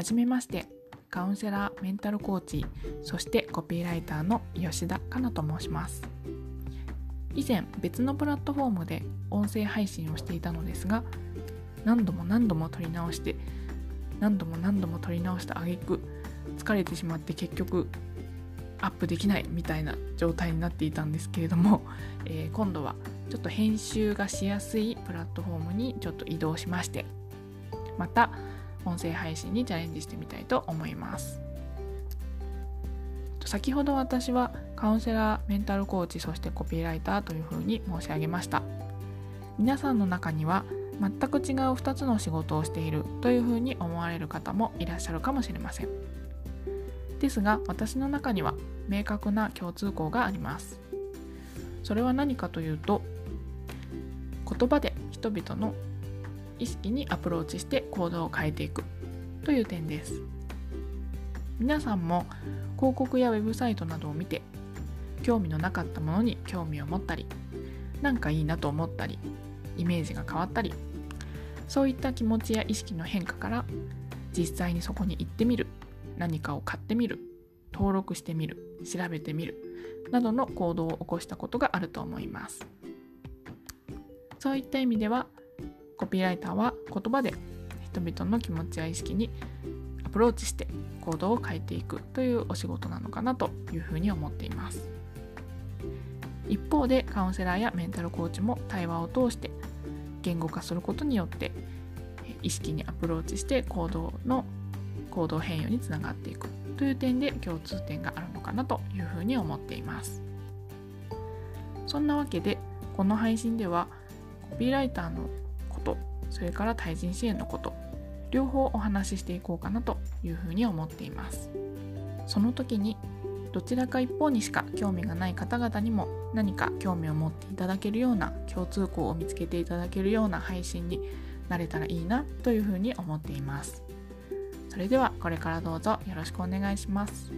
はじめまして。カウンセラーメンタルコーチそしてコピーライターの吉田かなと申します。以前別のプラットフォームで音声配信をしていたのですが何度も何度も撮り直して何度も何度も撮り直した挙句疲れてしまって結局アップできないみたいな状態になっていたんですけれども、えー、今度はちょっと編集がしやすいプラットフォームにちょっと移動しましてまた音声配信にチャレンジしてみたいと思います。先ほど私はカウンセラーメンタルコーチそしてコピーライターというふうに申し上げました。皆さんの中には全く違う2つの仕事をしているというふうに思われる方もいらっしゃるかもしれません。ですが私の中には明確な共通項があります。それは何かというと言葉で人々の意識にアプローチして行動を変えていくという点です。皆さんも広告やウェブサイトなどを見て興味のなかったものに興味を持ったりなんかいいなと思ったりイメージが変わったりそういった気持ちや意識の変化から実際にそこに行ってみる何かを買ってみる登録してみる調べてみるなどの行動を起こしたことがあると思います。そういった意味ではコピーライターは言葉で人々の気持ちや意識にアプローチして行動を変えていくというお仕事なのかなというふうに思っています。一方でカウンセラーやメンタルコーチも対話を通して言語化することによって意識にアプローチして行動の行動変容につながっていくという点で共通点があるのかなというふうに思っています。そんなわけでこの配信ではコピーライターのそれから対人支援のこと。両方お話ししていこうかなというふうに思っています。その時にどちらか一方にしか興味がない方々にも何か興味を持っていただけるような共通項を見つけていただけるような配信になれたらいいなというふうに思っています。それではこれからどうぞよろしくお願いします。